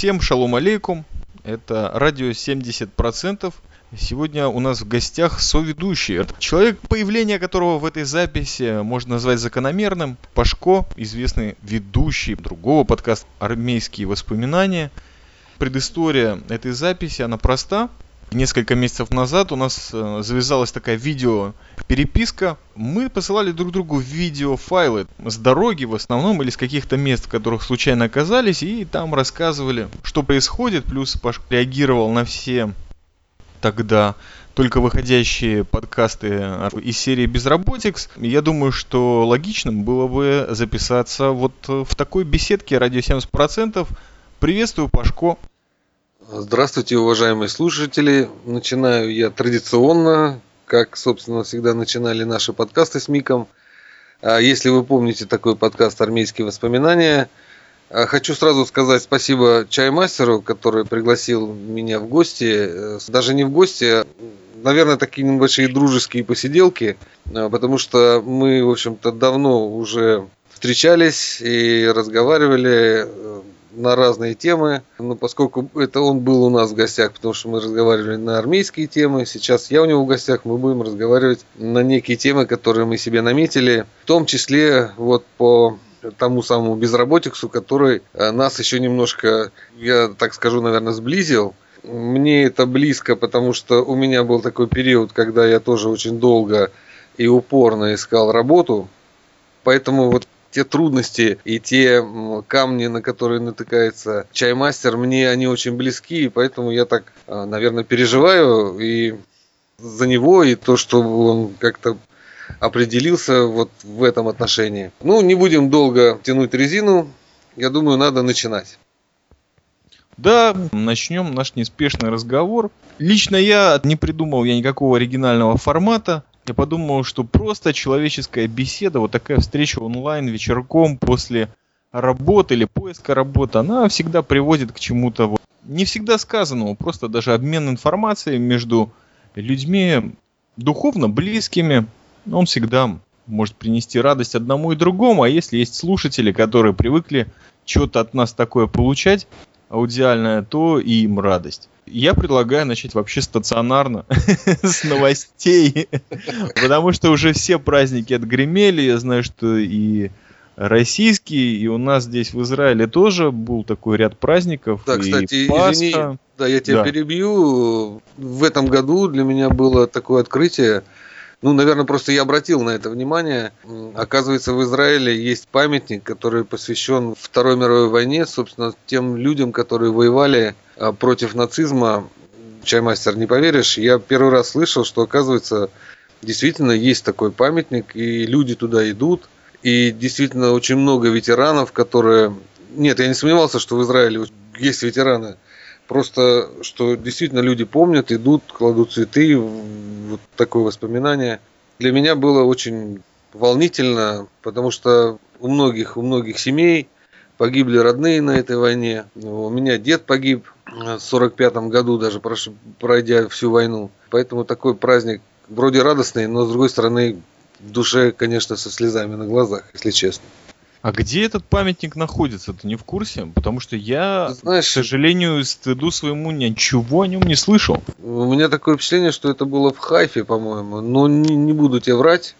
Всем шалом алейкум. Это радио 70%. Сегодня у нас в гостях соведущий. Человек, появление которого в этой записи можно назвать закономерным. Пашко, известный ведущий другого подкаста «Армейские воспоминания». Предыстория этой записи, она проста. Несколько месяцев назад у нас э, завязалась такая видео переписка. Мы посылали друг другу видеофайлы с дороги в основном или с каких-то мест, в которых случайно оказались, и там рассказывали, что происходит. Плюс Паш реагировал на все тогда только выходящие подкасты из серии Безработикс. Я думаю, что логичным было бы записаться вот в такой беседке радио 70%. Приветствую, Пашко. Здравствуйте, уважаемые слушатели. Начинаю я традиционно, как, собственно, всегда начинали наши подкасты с Миком. А если вы помните такой подкаст «Армейские воспоминания», а хочу сразу сказать спасибо чаймастеру, который пригласил меня в гости. Даже не в гости, а, наверное, такие небольшие дружеские посиделки, а, потому что мы, в общем-то, давно уже встречались и разговаривали на разные темы. Но поскольку это он был у нас в гостях, потому что мы разговаривали на армейские темы, сейчас я у него в гостях, мы будем разговаривать на некие темы, которые мы себе наметили, в том числе вот по тому самому безработиксу, который э, нас еще немножко, я так скажу, наверное, сблизил. Мне это близко, потому что у меня был такой период, когда я тоже очень долго и упорно искал работу. Поэтому вот те трудности и те камни, на которые натыкается чаймастер, мне они очень близки, и поэтому я так, а, наверное, переживаю и за него, и то, что он как-то определился вот в этом отношении. Ну, не будем долго тянуть резину, я думаю, надо начинать. Да, начнем наш неспешный разговор. Лично я не придумал я никакого оригинального формата. Я подумал, что просто человеческая беседа, вот такая встреча онлайн вечерком после работы или поиска работы, она всегда приводит к чему-то вот, не всегда сказанному, просто даже обмен информацией между людьми духовно близкими, он всегда может принести радость одному и другому, а если есть слушатели, которые привыкли что-то от нас такое получать, аудиальное, то и им радость. Я предлагаю начать вообще стационарно с новостей, потому что уже все праздники отгремели. Я знаю, что и российские, и у нас здесь в Израиле тоже был такой ряд праздников. Да, кстати, Пасха. извини, да, я тебя да. перебью. В этом году для меня было такое открытие. Ну, наверное, просто я обратил на это внимание. Оказывается, в Израиле есть памятник, который посвящен Второй мировой войне, собственно, тем людям, которые воевали а, против нацизма. Чаймастер, не поверишь, я первый раз слышал, что, оказывается, действительно есть такой памятник, и люди туда идут. И действительно очень много ветеранов, которые... Нет, я не сомневался, что в Израиле есть ветераны. Просто, что действительно люди помнят, идут, кладут цветы, вот такое воспоминание. Для меня было очень волнительно, потому что у многих, у многих семей погибли родные на этой войне. У меня дед погиб в 45 году, даже пройдя всю войну. Поэтому такой праздник вроде радостный, но с другой стороны в душе, конечно, со слезами на глазах, если честно. А где этот памятник находится? Ты не в курсе? Потому что я, Знаешь, к сожалению, стыду своему ничего о нем не слышал. У меня такое впечатление, что это было в Хайфе, по-моему. Но не, не буду тебе врать.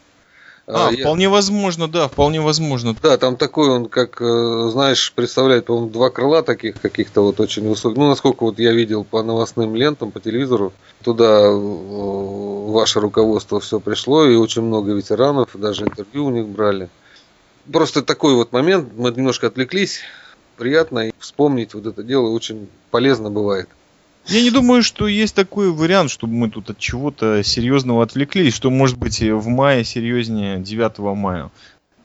А, а я... вполне возможно, да, вполне возможно. Да, там такой он, как, э, знаешь, представляет, по-моему, два крыла таких каких-то вот очень высоких. Ну, насколько вот я видел по новостным лентам, по телевизору, туда э, ваше руководство все пришло, и очень много ветеранов, даже интервью у них брали. Просто такой вот момент, мы немножко отвлеклись, приятно и вспомнить вот это дело очень полезно бывает. Я не думаю, что есть такой вариант, чтобы мы тут от чего-то серьезного отвлеклись, что может быть в мае серьезнее 9 мая.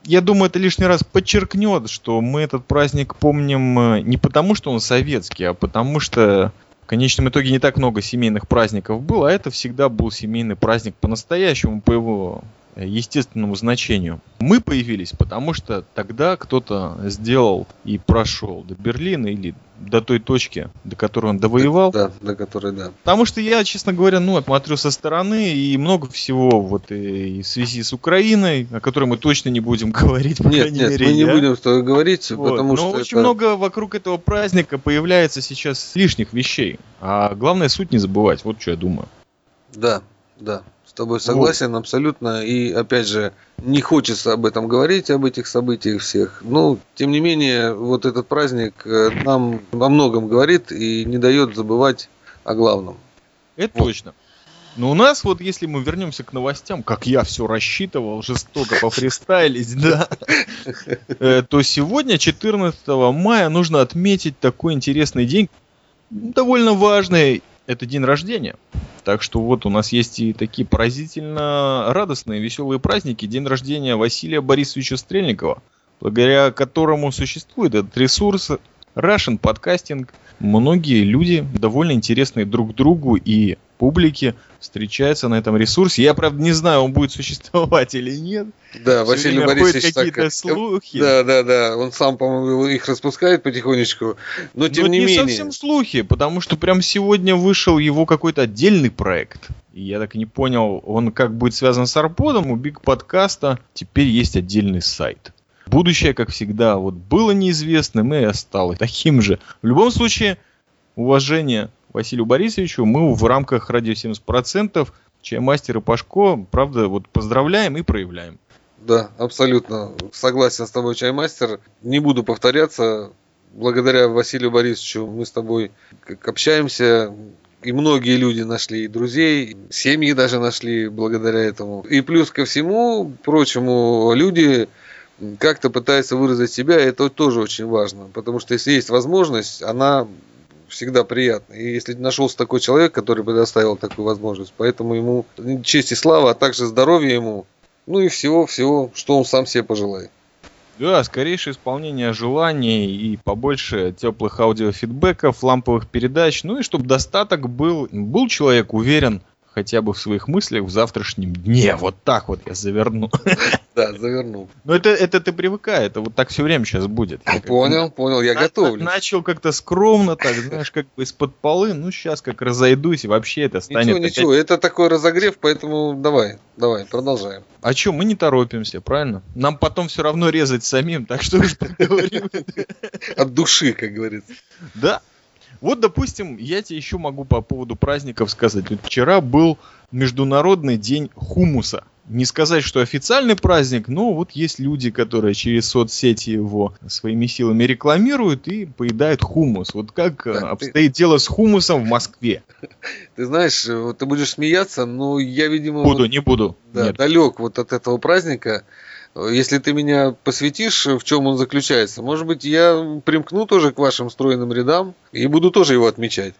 Я думаю, это лишний раз подчеркнет, что мы этот праздник помним э, не потому, что он советский, а потому что в конечном итоге не так много семейных праздников было, а это всегда был семейный праздник по-настоящему, по его естественному значению. Мы появились, потому что тогда кто-то сделал и прошел до Берлина или до той точки, до которой он довоевал. Да, до которой, да. Потому что я, честно говоря, ну, смотрю со стороны, и много всего вот и в связи с Украиной, о которой мы точно не будем говорить, по нет, нет, мере, мы не будем с тобой говорить, вот. потому Но что очень это... много вокруг этого праздника появляется сейчас лишних вещей. А главное суть не забывать, вот что я думаю. Да, да тобой согласен вот. абсолютно. И опять же, не хочется об этом говорить, об этих событиях всех. Но, тем не менее, вот этот праздник э, нам во многом говорит и не дает забывать о главном. Это вот. точно. Но у нас вот, если мы вернемся к новостям, как я все рассчитывал, жестоко пофристайлить, да, э, то сегодня, 14 мая, нужно отметить такой интересный день, довольно важный, это день рождения. Так что вот у нас есть и такие поразительно радостные, веселые праздники. День рождения Василия Борисовича Стрельникова, благодаря которому существует этот ресурс Russian Podcasting. Многие люди, довольно интересные друг другу и публике, встречаются на этом ресурсе. Я, правда, не знаю, он будет существовать или нет. Да, Все Василий Борисович какие-то так... слухи. Да, да, да. Он сам, по-моему, их распускает потихонечку. Но тем Но не, не менее. совсем слухи, потому что прям сегодня вышел его какой-то отдельный проект. И я так и не понял, он как будет связан с Арподом, у Биг подкаста теперь есть отдельный сайт. Будущее, как всегда, вот было неизвестным и осталось таким же. В любом случае, уважение Василию Борисовичу мы в рамках радио 70% Чаймастер и Пашко, правда, вот поздравляем и проявляем. Да, абсолютно. Согласен с тобой, Чаймастер. Не буду повторяться. Благодаря Василию Борисовичу мы с тобой общаемся, и многие люди нашли и друзей, семьи даже нашли благодаря этому. И плюс ко всему прочему, люди как-то пытаются выразить себя, и это тоже очень важно. Потому что если есть возможность, она всегда приятно. И если нашелся такой человек, который предоставил такую возможность, поэтому ему честь и слава, а также здоровье ему, ну и всего-всего, что он сам себе пожелает. Да, скорейшее исполнение желаний и побольше теплых аудиофидбэков, ламповых передач, ну и чтобы достаток был, был человек уверен хотя бы в своих мыслях в завтрашнем дне. Вот так вот я заверну. Да, завернул. Но это, это ты привыкай, это вот так все время сейчас будет. Я понял, как, понял, я на, готовлюсь. Начал как-то скромно, так, знаешь, как бы из-под полы, ну сейчас как разойдусь, и вообще это станет... Ничего, ничего, это такой разогрев, поэтому давай, давай, продолжаем. А что, мы не торопимся, правильно? Нам потом все равно резать самим, так что уж поговорим. От души, как говорится. Да. Вот, допустим, я тебе еще могу по поводу праздников сказать. Вот вчера был Международный день хумуса. Не сказать, что официальный праздник, но вот есть люди, которые через соцсети его своими силами рекламируют и поедают хумус. Вот как да, обстоит ты... дело с хумусом в Москве? Ты знаешь, вот ты будешь смеяться, но я, видимо... Буду, вот, не буду. Да, далек вот от этого праздника. Если ты меня посвятишь, в чем он заключается, может быть, я примкну тоже к вашим стройным рядам и буду тоже его отмечать.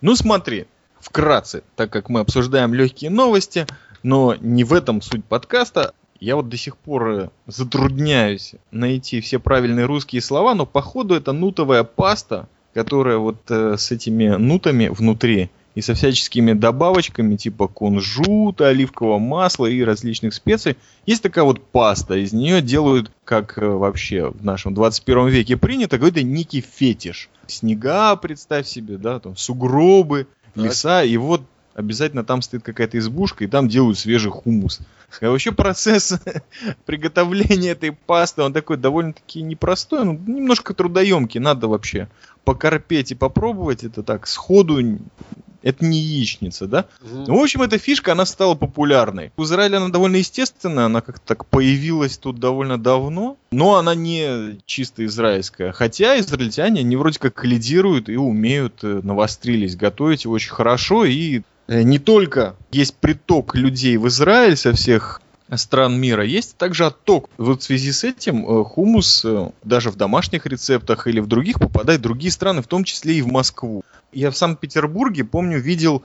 Ну смотри, вкратце, так как мы обсуждаем легкие новости, но не в этом суть подкаста. Я вот до сих пор э, затрудняюсь найти все правильные русские слова, но походу это нутовая паста, которая вот э, с этими нутами внутри и со всяческими добавочками типа кунжута, оливкового масла и различных специй. Есть такая вот паста, из нее делают, как э, вообще в нашем 21 веке принято, какой-то некий фетиш. Снега, представь себе, да, там сугробы, леса, и вот обязательно там стоит какая-то избушка, и там делают свежий хумус. А вообще процесс приготовления этой пасты, он такой довольно-таки непростой, ну, немножко трудоемкий, надо вообще покорпеть и попробовать это так сходу это не яичница, да? Угу. Ну, в общем, эта фишка, она стала популярной. В Израиле она довольно естественная, она как-то так появилась тут довольно давно, но она не чисто израильская. Хотя израильтяне, они вроде как лидируют и умеют, э, навострились готовить очень хорошо, и э, не только есть приток людей в Израиль со всех стран мира. Есть также отток. Вот в связи с этим э, хумус даже в домашних рецептах или в других попадает в другие страны, в том числе и в Москву. Я в Санкт-Петербурге, помню, видел,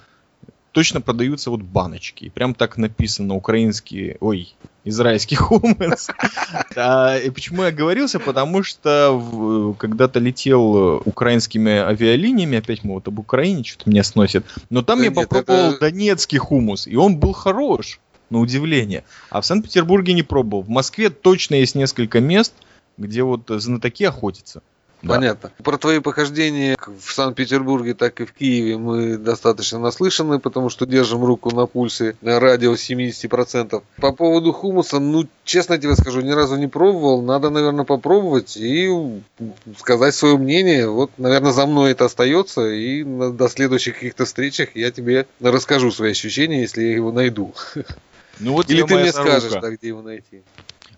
точно продаются вот баночки. Прям так написано, украинские, ой, израильский хумус. И почему я говорился? Потому что когда-то летел украинскими авиалиниями, опять мы вот об Украине что-то меня сносит, но там я попробовал донецкий хумус, и он был хорош, на удивление. А в Санкт-Петербурге не пробовал. В Москве точно есть несколько мест, где вот знатоки охотятся Понятно. Про твои похождения в Санкт-Петербурге, так и в Киеве мы достаточно наслышаны, потому что держим руку на пульсе на радио 70%. По поводу хумуса, ну, честно тебе скажу, ни разу не пробовал. Надо, наверное, попробовать и сказать свое мнение. Вот, наверное, за мной это остается. И до следующих каких-то встречах я тебе расскажу свои ощущения, если я его найду. Ну, вот Или ты мне скажешь, да, где его найти.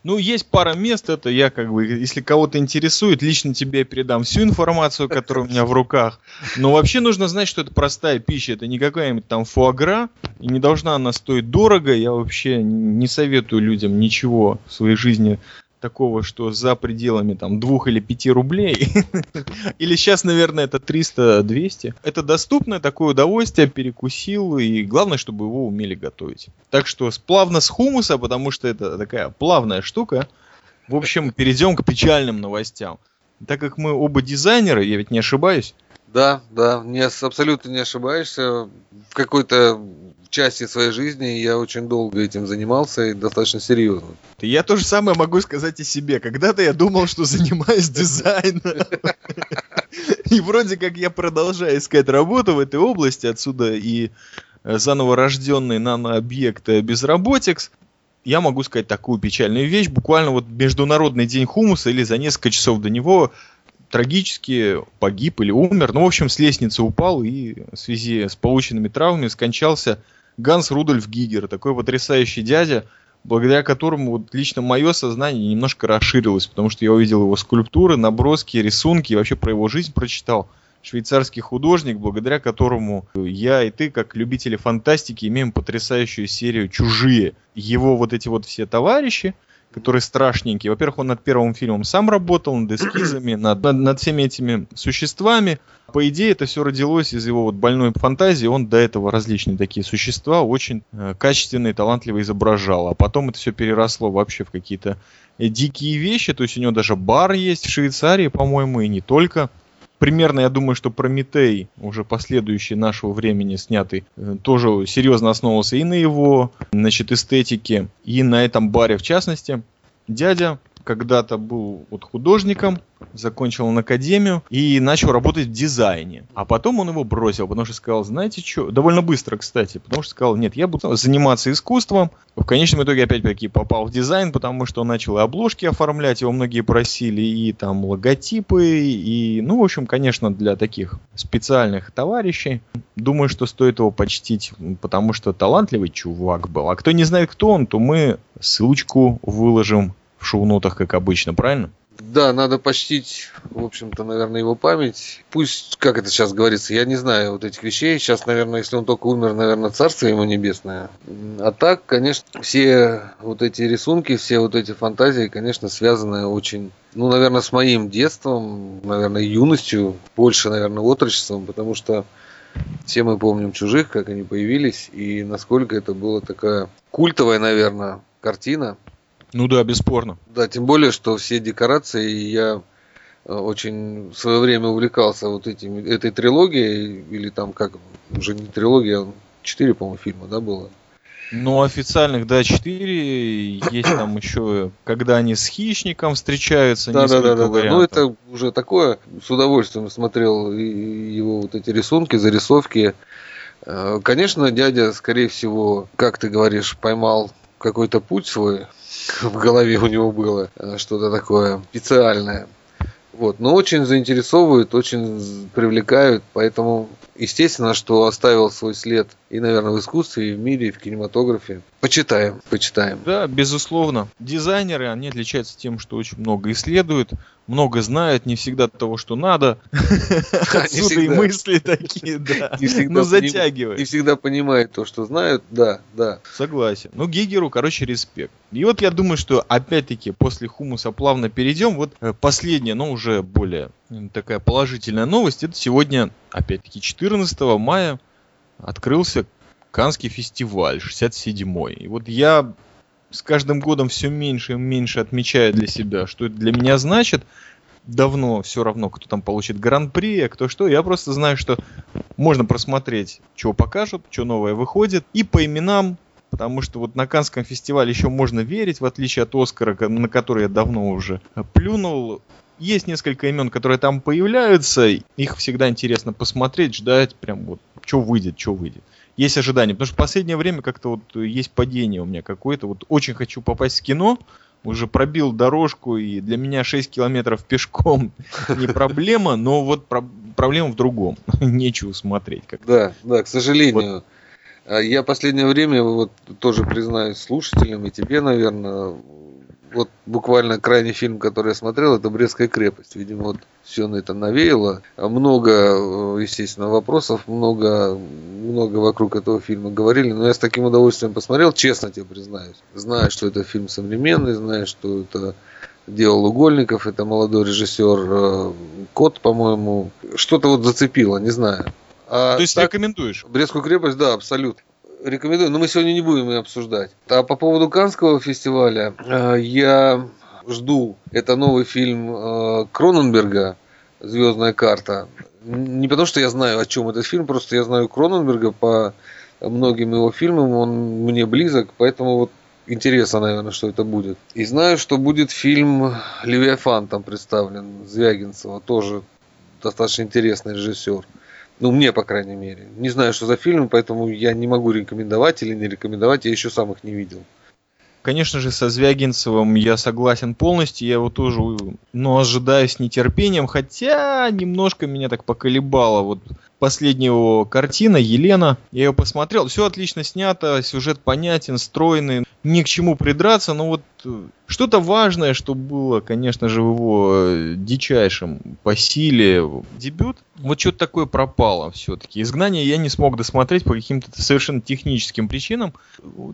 Ну, есть пара мест, это я как бы, если кого-то интересует, лично тебе передам всю информацию, которая у меня в руках. Но вообще нужно знать, что это простая пища, это не какая-нибудь там фуагра, и не должна она стоить дорого. Я вообще не советую людям ничего в своей жизни такого, что за пределами там двух или пяти рублей, или сейчас, наверное, это 300-200, это доступное такое удовольствие, перекусил, и главное, чтобы его умели готовить. Так что плавно с хумуса, потому что это такая плавная штука. В общем, перейдем к печальным новостям. Так как мы оба дизайнеры, я ведь не ошибаюсь, да, да, не, абсолютно не ошибаешься. В какой-то части своей жизни я очень долго этим занимался и достаточно серьезно. Я то же самое могу сказать и себе. Когда-то я думал, что занимаюсь дизайном. И вроде как я продолжаю искать работу в этой области, отсюда и э, заново рожденный нанообъект Безработикс. Я могу сказать такую печальную вещь. Буквально вот Международный день хумуса или за несколько часов до него трагически погиб или умер. Ну, в общем, с лестницы упал и в связи с полученными травмами скончался Ганс Рудольф Гигер, такой потрясающий дядя, благодаря которому вот лично мое сознание немножко расширилось, потому что я увидел его скульптуры, наброски, рисунки и вообще про его жизнь прочитал. Швейцарский художник, благодаря которому я и ты, как любители фантастики, имеем потрясающую серию «Чужие». Его вот эти вот все товарищи, который страшненький. Во-первых, он над первым фильмом сам работал, над эскизами, над, над, над всеми этими существами. По идее, это все родилось из его вот больной фантазии. Он до этого различные такие существа очень э, качественно и талантливо изображал. А потом это все переросло вообще в какие-то э, дикие вещи. То есть у него даже бар есть в Швейцарии, по-моему, и не только примерно, я думаю, что Прометей, уже последующий нашего времени снятый, э, тоже серьезно основывался и на его, значит, эстетике, и на этом баре в частности. Дядя когда-то был вот художником, закончил он академию и начал работать в дизайне. А потом он его бросил, потому что сказал, знаете что, довольно быстро, кстати, потому что сказал, нет, я буду заниматься искусством. В конечном итоге опять-таки попал в дизайн, потому что он начал и обложки оформлять, его многие просили, и там логотипы, и, ну, в общем, конечно, для таких специальных товарищей. Думаю, что стоит его почтить, потому что талантливый чувак был. А кто не знает, кто он, то мы ссылочку выложим в шоу-нотах, как обычно, правильно? Да, надо почтить, в общем-то, наверное, его память. Пусть, как это сейчас говорится, я не знаю вот этих вещей. Сейчас, наверное, если он только умер, наверное, царство ему небесное. А так, конечно, все вот эти рисунки, все вот эти фантазии, конечно, связаны очень, ну, наверное, с моим детством, наверное, юностью, больше, наверное, отрочеством, потому что все мы помним чужих, как они появились, и насколько это была такая культовая, наверное, картина. Ну да, бесспорно. Да, тем более, что все декорации я э, очень в свое время увлекался вот этим, этой трилогией, или там как, уже не трилогия, а четыре, по-моему, фильма, да, было? Ну, официальных, да, четыре. Есть там еще, когда они с хищником встречаются, да, да, да, да, да. Ну, это уже такое. С удовольствием смотрел его вот эти рисунки, зарисовки. Э, конечно, дядя, скорее всего, как ты говоришь, поймал какой-то путь свой, в голове у него было э, что-то такое специальное. Вот. Но очень заинтересовывают, очень привлекают, поэтому естественно, что оставил свой след и, наверное, в искусстве, и в мире, и в кинематографе. Почитаем, почитаем. Да, безусловно. Дизайнеры, они отличаются тем, что очень много исследуют, много знают, не всегда того, что надо. Отсюда и мысли такие, да. Ну, затягивают. Не всегда понимают то, что знают, да, да. Согласен. Ну, Гигеру, короче, респект. И вот я думаю, что опять-таки после хумуса плавно перейдем. Вот э, последняя, но уже более такая положительная новость. Это сегодня, опять-таки, 14 мая открылся Канский фестиваль 67-й. И вот я с каждым годом все меньше и меньше отмечаю для себя, что это для меня значит. Давно все равно, кто там получит гран-при, а кто что. Я просто знаю, что можно просмотреть, что покажут, что новое выходит. И по именам, потому что вот на Канском фестивале еще можно верить, в отличие от Оскара, на который я давно уже плюнул есть несколько имен, которые там появляются, их всегда интересно посмотреть, ждать, прям вот, что выйдет, что выйдет. Есть ожидания, потому что в последнее время как-то вот есть падение у меня какое-то, вот очень хочу попасть в кино, уже пробил дорожку, и для меня 6 километров пешком не проблема, но вот про- проблема в другом. Нечего смотреть. Как да, да, к сожалению. Вот. Я последнее время, вот тоже признаюсь слушателям и тебе, наверное, вот буквально крайний фильм, который я смотрел, это «Брестская крепость». Видимо, вот все на это навеяло. Много, естественно, вопросов, много, много вокруг этого фильма говорили, но я с таким удовольствием посмотрел, честно тебе признаюсь. Знаю, что это фильм современный, знаю, что это делал Угольников, это молодой режиссер э, Кот, по-моему. Что-то вот зацепило, не знаю. А То есть так, рекомендуешь? Брестскую крепость, да, абсолютно рекомендую, но мы сегодня не будем ее обсуждать. А по поводу Канского фестиваля, э, я жду, это новый фильм э, Кроненберга «Звездная карта». Не потому, что я знаю, о чем этот фильм, просто я знаю Кроненберга по многим его фильмам, он мне близок, поэтому вот интересно, наверное, что это будет. И знаю, что будет фильм «Левиафан» там представлен, Звягинцева, тоже достаточно интересный режиссер. Ну, мне, по крайней мере. Не знаю, что за фильм, поэтому я не могу рекомендовать или не рекомендовать, я еще сам их не видел. Конечно же, со Звягинцевым я согласен полностью, я его тоже ну, ожидаю с нетерпением, хотя немножко меня так поколебало. Вот последняя его картина «Елена», я ее посмотрел, все отлично снято, сюжет понятен, стройный, ни к чему придраться, но вот э, что-то важное, что было, конечно же, в его э, дичайшем по силе дебют, вот что-то такое пропало все-таки. «Изгнание» я не смог досмотреть по каким-то совершенно техническим причинам.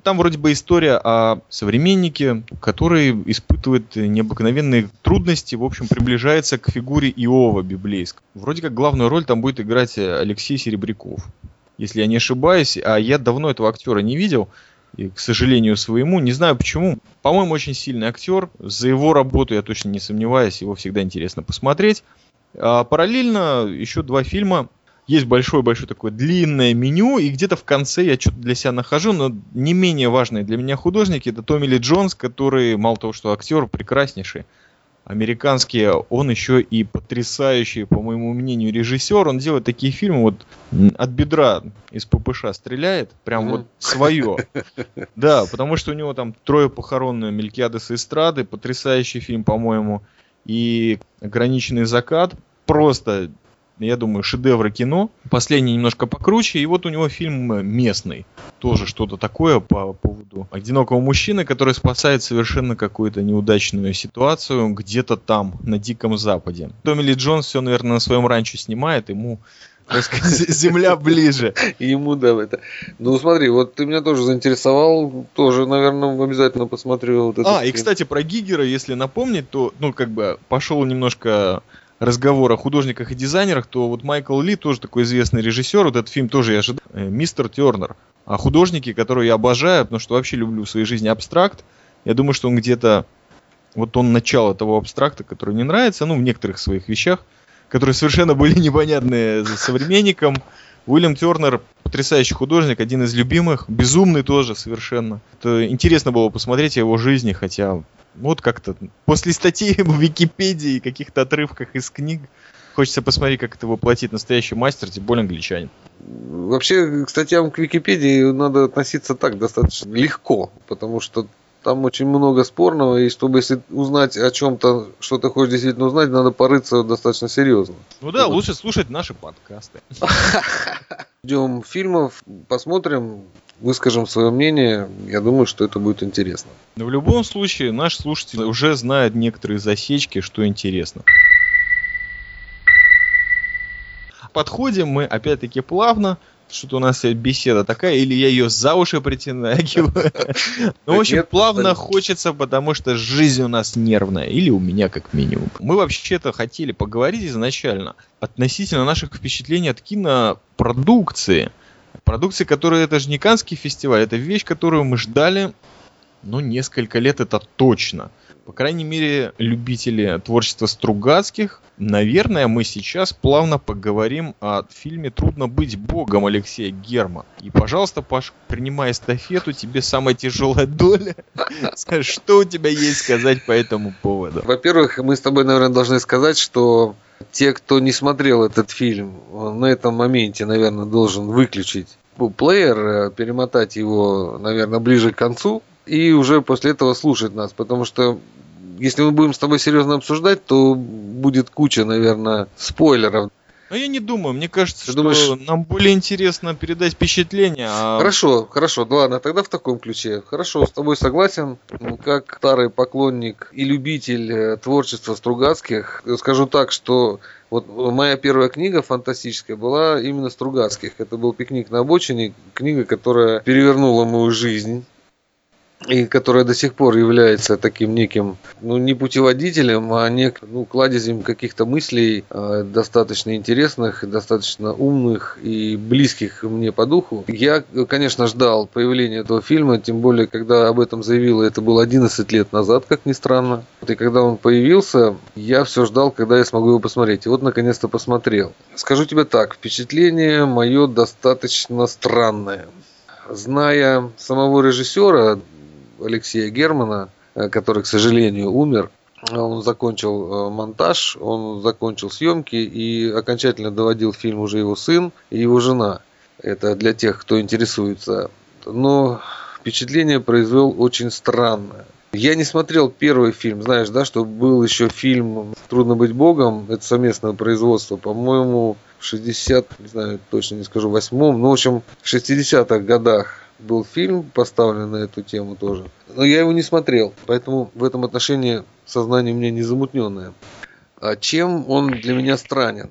Там вроде бы история о современнике, который испытывает необыкновенные трудности, в общем, приближается к фигуре Иова библейского. Вроде как главную роль там будет играть Алексей Серебряков, если я не ошибаюсь, а я давно этого актера не видел, и, к сожалению своему, не знаю почему, по-моему, очень сильный актер, за его работу я точно не сомневаюсь, его всегда интересно посмотреть. А параллельно еще два фильма, есть большое-большое такое длинное меню, и где-то в конце я что-то для себя нахожу, но не менее важные для меня художники, это Томми Ли Джонс, который, мало того, что актер прекраснейший, американский, он еще и потрясающий, по моему мнению, режиссер. Он делает такие фильмы, вот от бедра из ППШ стреляет, прям вот свое. Да, потому что у него там трое похоронные Мелькиадес и Эстрады, потрясающий фильм, по-моему, и ограниченный закат. Просто я думаю, шедевры кино. Последний немножко покруче. И вот у него фильм местный. Тоже что-то такое по поводу одинокого мужчины, который спасает совершенно какую-то неудачную ситуацию где-то там, на Диком Западе. Томми Ли Джонс все, наверное, на своем ранчо снимает. Ему земля ближе. Ему, да, это. Ну, смотри, вот ты меня тоже заинтересовал, тоже, наверное, обязательно посмотрю. Вот а, и, кстати, про Гигера, если напомнить, то, ну, как бы, пошел немножко разговор о художниках и дизайнерах, то вот Майкл Ли, тоже такой известный режиссер, вот этот фильм тоже я ожидал, э, Мистер Тернер. А художники, которые я обожаю, потому что вообще люблю в своей жизни абстракт, я думаю, что он где-то, вот он начало того абстракта, который мне нравится, ну, в некоторых своих вещах, которые совершенно были непонятны современникам. Уильям Тернер потрясающий художник, один из любимых, безумный тоже совершенно. Это интересно было посмотреть о его жизни, хотя вот как-то после статей в Википедии и каких-то отрывках из книг хочется посмотреть, как это воплотит настоящий мастер, тем более англичанин. Вообще, к статьям к Википедии надо относиться так достаточно легко, потому что там очень много спорного, и чтобы если узнать о чем-то, что ты хочешь действительно узнать, надо порыться достаточно серьезно. Ну да, вот. лучше слушать наши подкасты. Ждем фильмов, посмотрим, выскажем свое мнение. Я думаю, что это будет интересно. Но в любом случае, наш слушатель уже знает некоторые засечки, что интересно. Подходим мы опять-таки плавно что-то у нас беседа такая, или я ее за уши притягиваю. Ну, в общем, плавно хочется, потому что жизнь у нас нервная, или у меня как минимум. Мы вообще-то хотели поговорить изначально относительно наших впечатлений от кинопродукции. Продукции, которая это же не Канский фестиваль, это вещь, которую мы ждали, ну, несколько лет это точно. по крайней мере, любители творчества Стругацких, наверное, мы сейчас плавно поговорим о фильме «Трудно быть богом» Алексея Герма. И, пожалуйста, Паш, принимай эстафету, тебе самая тяжелая доля. Что у тебя есть сказать по этому поводу? Во-первых, мы с тобой, наверное, должны сказать, что те, кто не смотрел этот фильм, на этом моменте, наверное, должен выключить плеер, э, перемотать его, наверное, ближе к концу, и уже после этого слушать нас, потому что если мы будем с тобой серьезно обсуждать, то будет куча, наверное, спойлеров. Но я не думаю, мне кажется, Ты что думаешь... нам более интересно передать впечатление. А... Хорошо, хорошо, ну ладно, тогда в таком ключе. Хорошо, с тобой согласен. Как старый поклонник и любитель э, творчества Стругацких, скажу так, что вот моя первая книга фантастическая была именно Стругацких. Это был «Пикник на обочине», книга, которая перевернула мою жизнь и которая до сих пор является таким неким, ну, не путеводителем, а нек, ну, кладезем каких-то мыслей э, достаточно интересных, достаточно умных и близких мне по духу. Я, конечно, ждал появления этого фильма, тем более, когда об этом заявила, это было 11 лет назад, как ни странно. И когда он появился, я все ждал, когда я смогу его посмотреть. И вот, наконец-то, посмотрел. Скажу тебе так, впечатление мое достаточно странное зная самого режиссера, Алексея Германа, э, который, к сожалению, умер. Он закончил э, монтаж, он закончил съемки и окончательно доводил фильм уже его сын и его жена. Это для тех, кто интересуется. Но впечатление произвел очень странное. Я не смотрел первый фильм, знаешь, да, что был еще фильм «Трудно быть богом», это совместное производство, по-моему, в 60, не знаю, точно не скажу, восьмом, ну, в общем, в 60-х годах был фильм поставлен на эту тему тоже. Но я его не смотрел, поэтому в этом отношении сознание у меня не замутненное. А чем он для меня странен?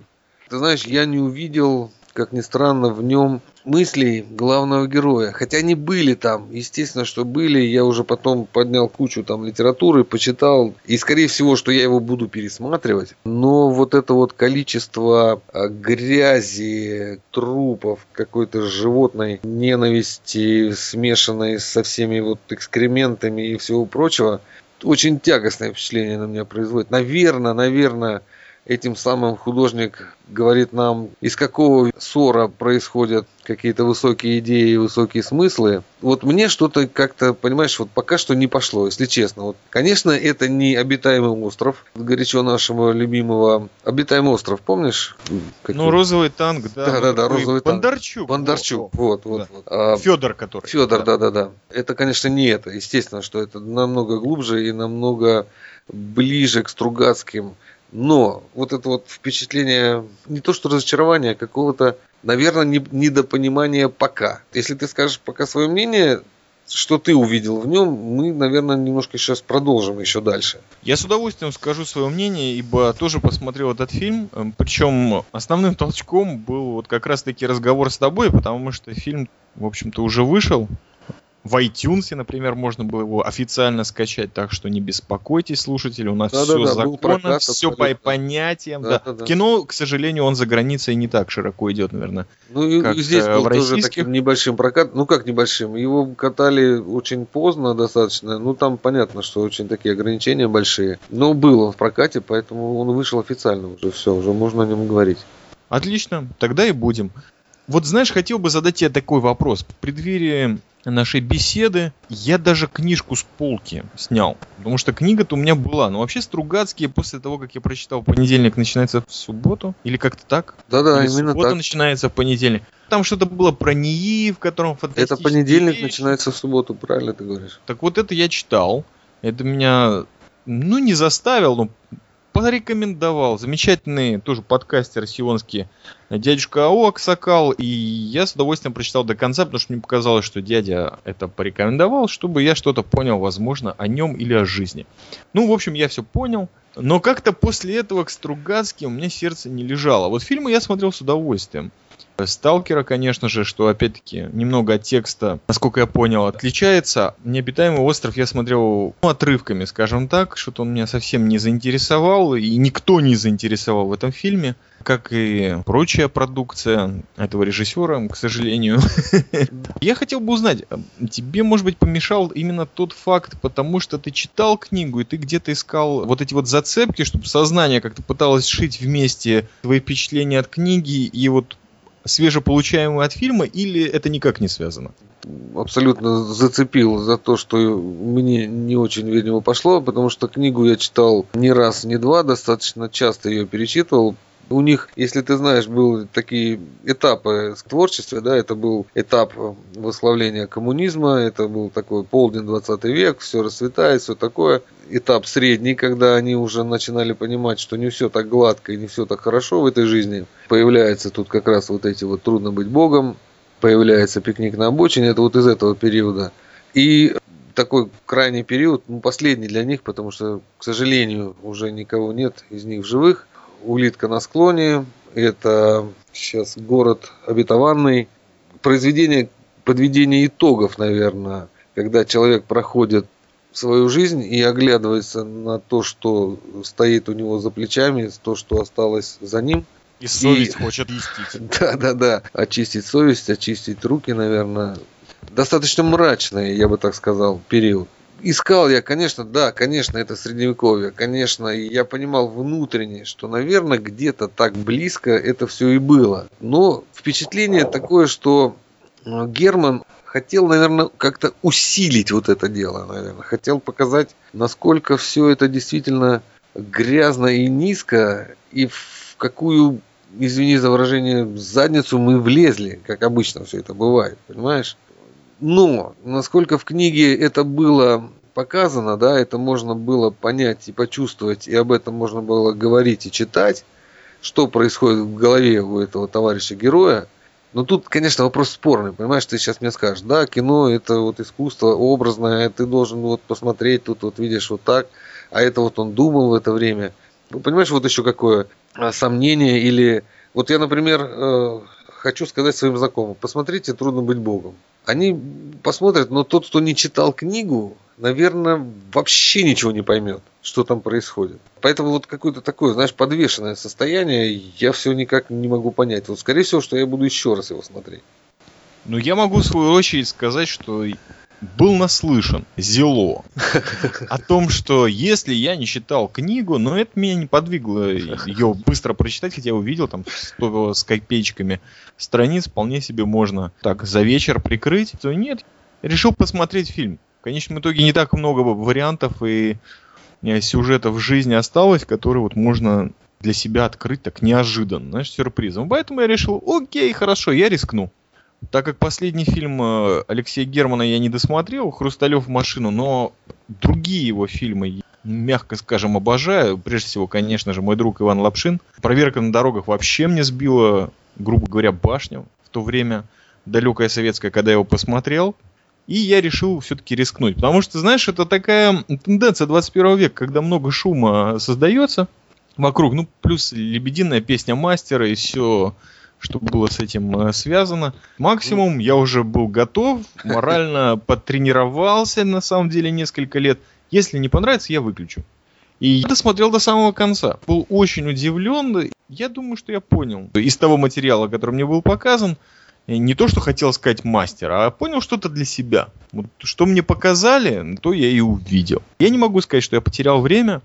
Ты знаешь, я не увидел как ни странно, в нем мыслей главного героя. Хотя они были там, естественно, что были. Я уже потом поднял кучу там литературы, почитал. И, скорее всего, что я его буду пересматривать. Но вот это вот количество а, грязи, трупов, какой-то животной ненависти, смешанной со всеми вот экскрементами и всего прочего, очень тягостное впечатление на меня производит. Наверное, наверное, Этим самым художник говорит нам, из какого ссора происходят какие-то высокие идеи, высокие смыслы. Вот мне что-то как-то, понимаешь, вот пока что не пошло, если честно. Вот, конечно, это не обитаемый остров, горячо нашего любимого. Обитаемый остров, помнишь? Какой? Ну, розовый танк, да. Да, да, да, розовый танк. Бондарчук. Бондарчук, вот, вот. Да. вот. А, Федор, который. Федор, да. да, да, да. Это, конечно, не это. Естественно, что это намного глубже и намного ближе к Стругацким но вот это вот впечатление, не то что разочарование, а какого-то, наверное, недопонимания пока. Если ты скажешь пока свое мнение, что ты увидел в нем, мы, наверное, немножко сейчас продолжим еще дальше. Я с удовольствием скажу свое мнение, ибо тоже посмотрел этот фильм. Эм, Причем основным толчком был вот как раз-таки разговор с тобой, потому что фильм, в общем-то, уже вышел в iTunes, например, можно было его официально скачать, так что не беспокойтесь, слушатели, у нас да, все да, да, законно, прокат, все абсолютно. по понятиям. Да, да. Да, да. Кино, к сожалению, он за границей не так широко идет, наверное. Ну и как, здесь э, был в тоже таким небольшим прокат, ну как небольшим, его катали очень поздно достаточно, ну там понятно, что очень такие ограничения большие, но был он в прокате, поэтому он вышел официально уже, все, уже можно о нем говорить. Отлично, тогда и будем. Вот знаешь, хотел бы задать тебе такой вопрос. В преддверии нашей беседы я даже книжку с полки снял. Потому что книга-то у меня была. Но вообще Стругацкие после того, как я прочитал понедельник начинается в субботу. Или как-то так. Да-да, именно суббота так. начинается в понедельник. Там что-то было про НИИ, в котором Это понедельник вещи. начинается в субботу, правильно ты говоришь. Так вот это я читал. Это меня, ну, не заставил, но порекомендовал. Замечательный тоже подкастер сионский дядюшка Ау Аксакал. И я с удовольствием прочитал до конца, потому что мне показалось, что дядя это порекомендовал, чтобы я что-то понял, возможно, о нем или о жизни. Ну, в общем, я все понял. Но как-то после этого к Стругацки у меня сердце не лежало. Вот фильмы я смотрел с удовольствием. Сталкера, конечно же, что опять-таки немного от текста, насколько я понял, отличается. Необитаемый остров я смотрел ну, отрывками, скажем так, что-то он меня совсем не заинтересовал, и никто не заинтересовал в этом фильме как и прочая продукция этого режиссера, к сожалению. Я хотел бы узнать, тебе, может быть, помешал именно тот факт, потому что ты читал книгу, и ты где-то искал вот эти вот зацепки, чтобы сознание как-то пыталось шить вместе твои впечатления от книги и вот свежеполучаемые от фильма, или это никак не связано? Абсолютно зацепил за то, что мне не очень, видимо, пошло, потому что книгу я читал не раз, не два, достаточно часто ее перечитывал, у них, если ты знаешь, были такие этапы в творчестве, да, это был этап восславления коммунизма, это был такой полдень 20 век, все расцветает, все такое. Этап средний, когда они уже начинали понимать, что не все так гладко и не все так хорошо в этой жизни. Появляется тут как раз вот эти вот «Трудно быть Богом», появляется «Пикник на обочине», это вот из этого периода. И такой крайний период, ну, последний для них, потому что, к сожалению, уже никого нет из них в живых. Улитка на склоне. Это сейчас город обетованный. Произведение подведения итогов, наверное, когда человек проходит свою жизнь и оглядывается на то, что стоит у него за плечами, то, что осталось за ним. И совесть и... хочет очистить. Да, да, да. Очистить совесть, очистить руки, наверное. Достаточно мрачный, я бы так сказал, период. Искал я, конечно, да, конечно, это средневековье, конечно, я понимал внутренне, что, наверное, где-то так близко это все и было. Но впечатление такое, что э, Герман хотел, наверное, как-то усилить вот это дело, наверное. Хотел показать, насколько все это действительно грязно и низко, и в какую, извини за выражение, задницу мы влезли, как обычно все это бывает, понимаешь? Но, насколько в книге это было показано, да, это можно было понять и почувствовать, и об этом можно было говорить и читать, что происходит в голове у этого товарища героя. Но тут, конечно, вопрос спорный, понимаешь, ты сейчас мне скажешь, да, кино это вот искусство образное, ты должен вот посмотреть, тут вот видишь вот так, а это вот он думал в это время. Ну, понимаешь, вот еще какое а, сомнение или... Вот я, например, э, хочу сказать своим знакомым, посмотрите «Трудно быть Богом». Они посмотрят, но тот, кто не читал книгу, наверное, вообще ничего не поймет, что там происходит. Поэтому вот какое-то такое, знаешь, подвешенное состояние, я все никак не могу понять. Вот, скорее всего, что я буду еще раз его смотреть. Ну, я могу в свою очередь сказать, что был наслышан зело о том, что если я не читал книгу, но это меня не подвигло ее быстро прочитать, хотя я увидел там 100 с копеечками страниц, вполне себе можно так за вечер прикрыть, то нет, решил посмотреть фильм. В конечном итоге не так много вариантов и э, сюжетов в жизни осталось, которые вот можно для себя открыть так неожиданно, знаешь, сюрпризом. Поэтому я решил, окей, хорошо, я рискну. Так как последний фильм э, Алексея Германа я не досмотрел, «Хрусталев в машину», но другие его фильмы, мягко скажем, обожаю. Прежде всего, конечно же, мой друг Иван Лапшин. «Проверка на дорогах» вообще мне сбила, грубо говоря, башню в то время, далекая советская, когда я его посмотрел. И я решил все-таки рискнуть. Потому что, знаешь, это такая тенденция 21 века, когда много шума создается вокруг. Ну, плюс лебединая песня мастера и все что было с этим э, связано. Максимум я уже был готов, морально потренировался на самом деле несколько лет. Если не понравится, я выключу. И я досмотрел до самого конца. Был очень удивлен. Я думаю, что я понял из того материала, который мне был показан, э, не то, что хотел сказать мастер, а понял что-то для себя. Вот, что мне показали, то я и увидел. Я не могу сказать, что я потерял время.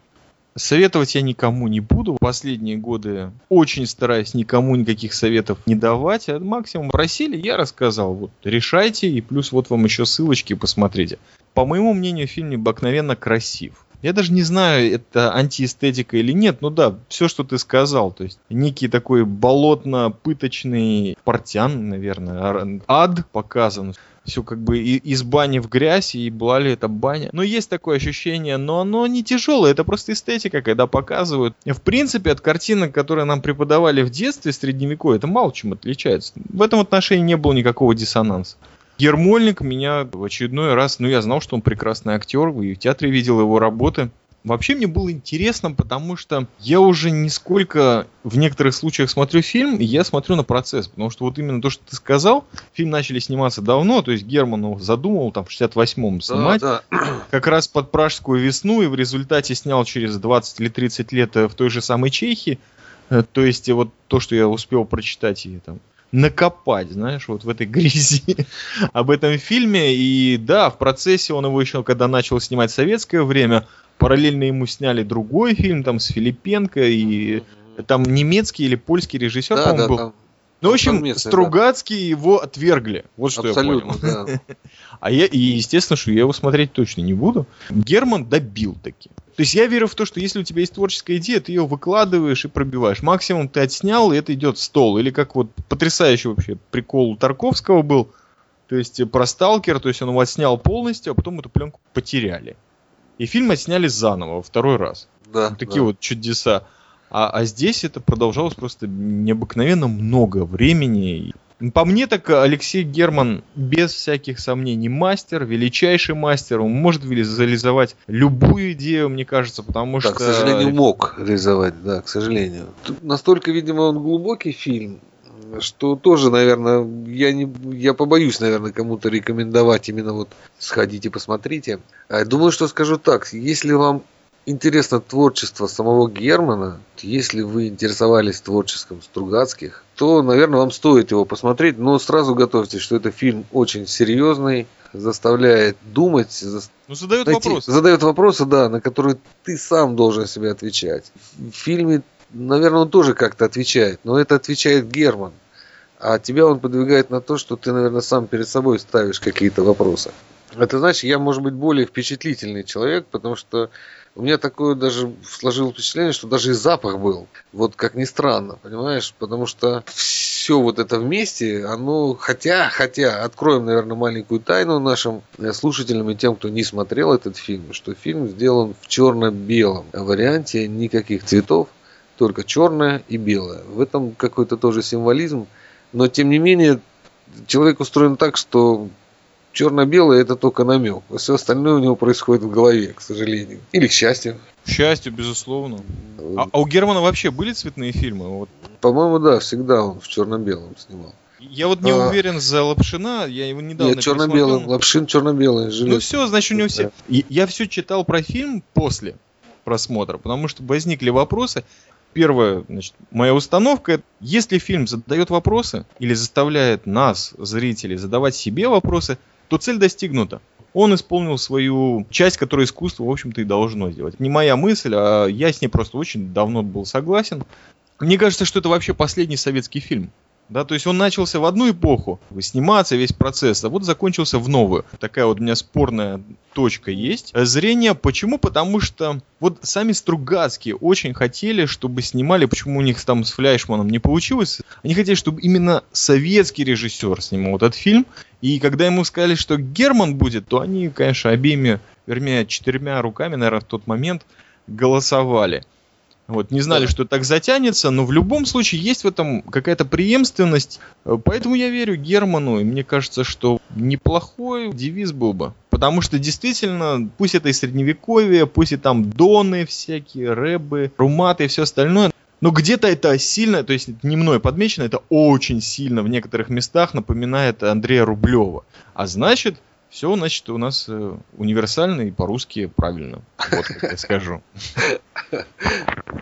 Советовать я никому не буду. Последние годы очень стараюсь никому никаких советов не давать. А максимум просили, я рассказал. Вот решайте, и плюс вот вам еще ссылочки, посмотрите. По моему мнению, фильм необыкновенно красив. Я даже не знаю, это антиэстетика или нет, но да, все, что ты сказал, то есть некий такой болотно-пыточный портян, наверное, ад показан все как бы из бани в грязь, и была ли это баня. Но есть такое ощущение, но оно не тяжелое, это просто эстетика, когда показывают. В принципе, от картинок, которые нам преподавали в детстве средневековье, это мало чем отличается. В этом отношении не было никакого диссонанса. Ермольник меня в очередной раз, ну я знал, что он прекрасный актер, и в театре видел его работы. Вообще мне было интересно, потому что я уже не сколько в некоторых случаях смотрю фильм, я смотрю на процесс. Потому что вот именно то, что ты сказал, фильм начали сниматься давно, то есть Герман задумал там в 68-м снимать. Да, да. Как раз под Пражскую весну, и в результате снял через 20 или 30 лет в той же самой Чехии. Э, то есть вот то, что я успел прочитать и там накопать, знаешь, вот в этой грязи об этом фильме. И да, в процессе он его еще, когда начал снимать в советское время, параллельно ему сняли другой фильм там с Филипенко и там немецкий или польский режиссер, да, по-моему, да, был. Там, ну, в общем, место, Стругацкий да. его отвергли. Вот что Абсолютно, я понял. Да. А я, и естественно, что я его смотреть точно не буду. Герман добил таки. То есть я верю в то, что если у тебя есть творческая идея, ты ее выкладываешь и пробиваешь. Максимум ты отснял, и это идет в стол. Или как вот потрясающий вообще прикол у Тарковского был. То есть про Сталкер, то есть он его отснял полностью, а потом эту пленку потеряли. И фильм отсняли заново, второй раз. Да. Такие да. вот чудеса. А, а здесь это продолжалось просто необыкновенно много времени. По мне так Алексей Герман без всяких сомнений мастер, величайший мастер. Он может реализовать любую идею, мне кажется, потому да, что... к сожалению, мог реализовать, да, к сожалению. Тут настолько, видимо, он глубокий фильм, что тоже, наверное, я не, я побоюсь, наверное, кому-то рекомендовать именно вот сходите, посмотрите. А думаю, что скажу так, если вам интересно творчество самого Германа, если вы интересовались творчеством Стругацких, то, наверное, вам стоит его посмотреть, но сразу готовьтесь, что это фильм очень серьезный, заставляет думать. За... Ну, задает найти, вопросы. Задает вопросы, да, на которые ты сам должен себе отвечать. В фильме, наверное, он тоже как-то отвечает, но это отвечает Герман. А тебя он подвигает на то, что ты, наверное, сам перед собой ставишь какие-то вопросы. Это значит, я, может быть, более впечатлительный человек, потому что у меня такое даже сложилось впечатление, что даже и запах был. Вот как ни странно, понимаешь? Потому что все вот это вместе, оно, хотя, хотя, откроем, наверное, маленькую тайну нашим э, слушателям и тем, кто не смотрел этот фильм, что фильм сделан в черно-белом варианте, никаких цветов, только черное и белое. В этом какой-то тоже символизм, но тем не менее человек устроен так, что черно-белое это только намек. Все остальное у него происходит в голове, к сожалению. Или к счастью. К счастью, безусловно. А, а у Германа вообще были цветные фильмы? Вот. По-моему, да, всегда он в черно-белом снимал. Я вот не а... уверен за Лапшина, я его недавно Нет, черно-белый, Лапшин черно-белый, Ну все, значит у него все. Да. Я все читал про фильм после просмотра, потому что возникли вопросы. Первая, значит, моя установка, если фильм задает вопросы или заставляет нас, зрителей, задавать себе вопросы, то цель достигнута. Он исполнил свою часть, которую искусство, в общем-то, и должно сделать. Не моя мысль, а я с ней просто очень давно был согласен. Мне кажется, что это вообще последний советский фильм. Да, то есть он начался в одну эпоху сниматься весь процесс, а вот закончился в новую. Такая вот у меня спорная точка есть. Зрение почему? Потому что вот сами Стругацкие очень хотели, чтобы снимали, почему у них там с Фляйшманом не получилось. Они хотели, чтобы именно советский режиссер снимал этот фильм. И когда ему сказали, что Герман будет, то они, конечно, обеими, вернее, четырьмя руками, наверное, в тот момент голосовали. Вот, не знали, да. что так затянется, но в любом случае есть в этом какая-то преемственность. Поэтому я верю Герману, и мне кажется, что неплохой девиз был бы. Потому что действительно, пусть это и средневековье, пусть и там доны всякие, рэбы, руматы и все остальное, но где-то это сильно, то есть не мной подмечено, это очень сильно в некоторых местах напоминает Андрея Рублева. А значит, все, значит, у нас э, универсально и по-русски правильно. Вот как я скажу.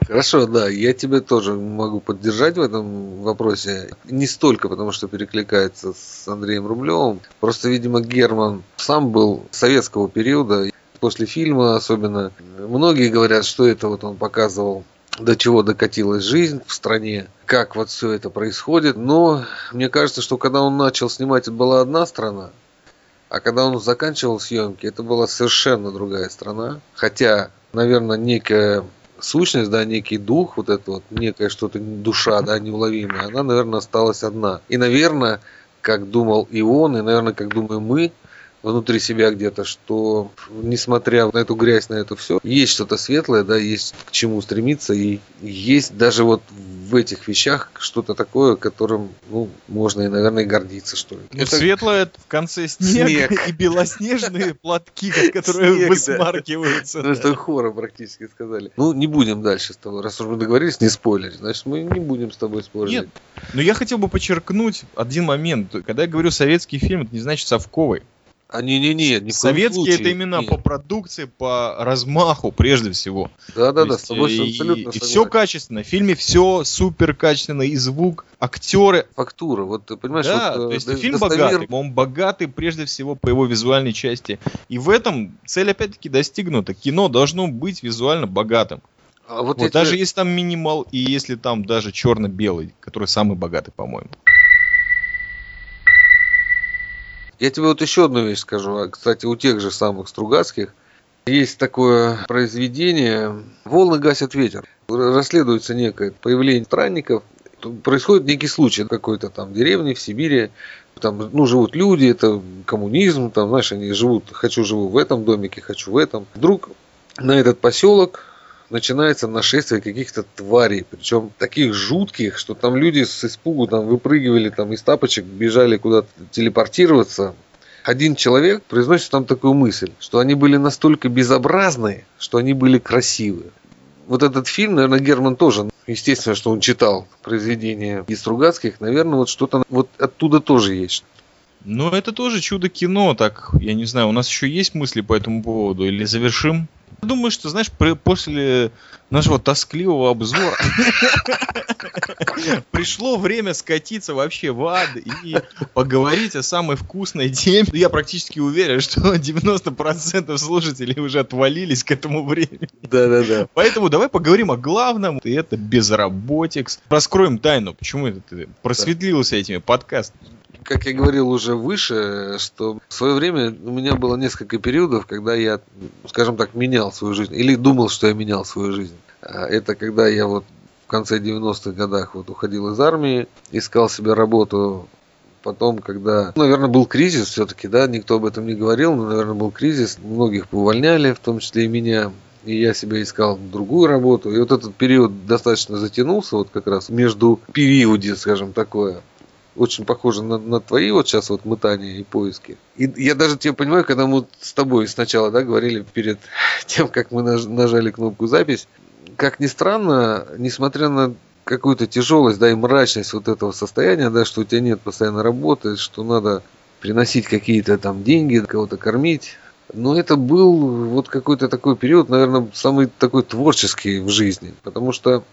Хорошо, да, я тебе тоже могу поддержать в этом вопросе. Не столько, потому что перекликается с Андреем Рублевым. Просто, видимо, Герман сам был советского периода. После фильма особенно. Многие говорят, что это вот он показывал до чего докатилась жизнь в стране, как вот все это происходит. Но мне кажется, что когда он начал снимать, это была одна страна, а когда он заканчивал съемки, это была совершенно другая страна. Хотя, наверное, некая сущность, да, некий дух, вот это вот, некая что-то, душа, да, неуловимая, она, наверное, осталась одна. И, наверное, как думал и он, и, наверное, как думаем мы, внутри себя где-то, что несмотря на эту грязь, на это все, есть что-то светлое, да, есть к чему стремиться, и есть даже вот в этих вещах что-то такое, которым, ну, можно и, наверное, гордиться, что ли. Ну, это... светлое в конце снег, Снег. и белоснежные платки, которые Снег, да. высмаркиваются. Ну, это хором практически сказали. Ну, не будем дальше с тобой. Раз уж мы договорились не спойлерить, значит, мы не будем с тобой спорить. Нет. Но я хотел бы подчеркнуть один момент. Когда я говорю советский фильм, это не значит совковый. А не-не-не, ни в коем Советский случае. это именно Нет. по продукции, по размаху прежде всего. Да-да-да, То с тобой есть, абсолютно и, согласен. все качественно. В фильме все супер качественно. И звук, актеры. Фактура, вот ты понимаешь, да, вот, то э, есть до- фильм достоверно- богатый. Он богатый прежде всего по его визуальной части. И в этом цель опять-таки достигнута. Кино должно быть визуально богатым. А вот, Вот эти- даже если там минимал и если там даже черно-белый, который самый богатый, по-моему. Я тебе вот еще одну вещь скажу. А, Кстати, у тех же самых Стругацких есть такое произведение «Волны гасят ветер». Расследуется некое появление странников. Происходит некий случай какой-то там в деревне в Сибири. Там, ну, живут люди, это коммунизм, там, знаешь, они живут, хочу живу в этом домике, хочу в этом. Вдруг на этот поселок начинается нашествие каких-то тварей, причем таких жутких, что там люди с испугу там выпрыгивали там из тапочек, бежали куда-то телепортироваться. Один человек произносит там такую мысль, что они были настолько безобразные, что они были красивые. Вот этот фильм, наверное, Герман тоже, естественно, что он читал произведения из Стругацких, наверное, вот что-то вот оттуда тоже есть. Но это тоже чудо кино, так, я не знаю, у нас еще есть мысли по этому поводу или завершим? Думаю, что, знаешь, после нашего тоскливого обзора пришло время скатиться вообще в ад и поговорить о самой вкусной теме. Я практически уверен, что 90% слушателей уже отвалились к этому времени. Да-да-да. Поэтому давай поговорим о главном, и это безработикс. Раскроем тайну, почему это ты просветлился этими подкастами. Как я говорил уже выше, что в свое время у меня было несколько периодов, когда я, скажем так, менял свою жизнь. Или думал, что я менял свою жизнь. А Это когда я вот в конце 90-х годах вот уходил из армии, искал себе работу. Потом, когда, наверное, был кризис все-таки, да, никто об этом не говорил, но, наверное, был кризис, многих повольняли, в том числе и меня. И я себе искал другую работу. И вот этот период достаточно затянулся, вот как раз между периоде, скажем, такое очень похоже на, на твои вот сейчас вот мытания и поиски. И я даже тебя понимаю, когда мы с тобой сначала, да, говорили перед тем, как мы наж- нажали кнопку запись, как ни странно, несмотря на какую-то тяжелость, да, и мрачность вот этого состояния, да, что у тебя нет постоянной работы, что надо приносить какие-то там деньги, кого-то кормить. Но это был вот какой-то такой период, наверное, самый такой творческий в жизни, потому что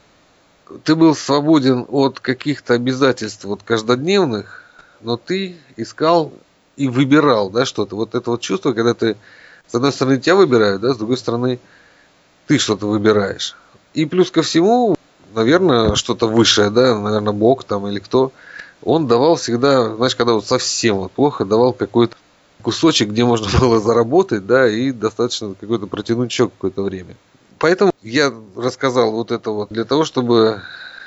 ты был свободен от каких-то обязательств вот каждодневных, но ты искал и выбирал, да, что-то. Вот это вот чувство, когда ты, с одной стороны, тебя выбирают, да, с другой стороны, ты что-то выбираешь. И плюс ко всему, наверное, что-то высшее, да, наверное, Бог там или кто, он давал всегда, знаешь, когда вот совсем вот плохо, давал какой-то кусочек, где можно было заработать, да, и достаточно какой-то протянуть еще какое-то время. Поэтому я рассказал вот это вот для того, чтобы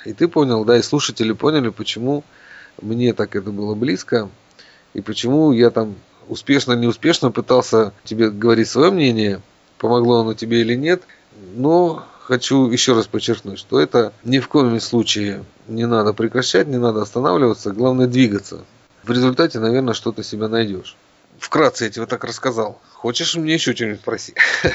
и ты понял, да, и слушатели поняли, почему мне так это было близко, и почему я там успешно, неуспешно пытался тебе говорить свое мнение, помогло оно тебе или нет, но хочу еще раз подчеркнуть, что это ни в коем случае не надо прекращать, не надо останавливаться, главное двигаться. В результате, наверное, что-то себя найдешь. Вкратце я тебе так рассказал. Хочешь мне еще что-нибудь спроси?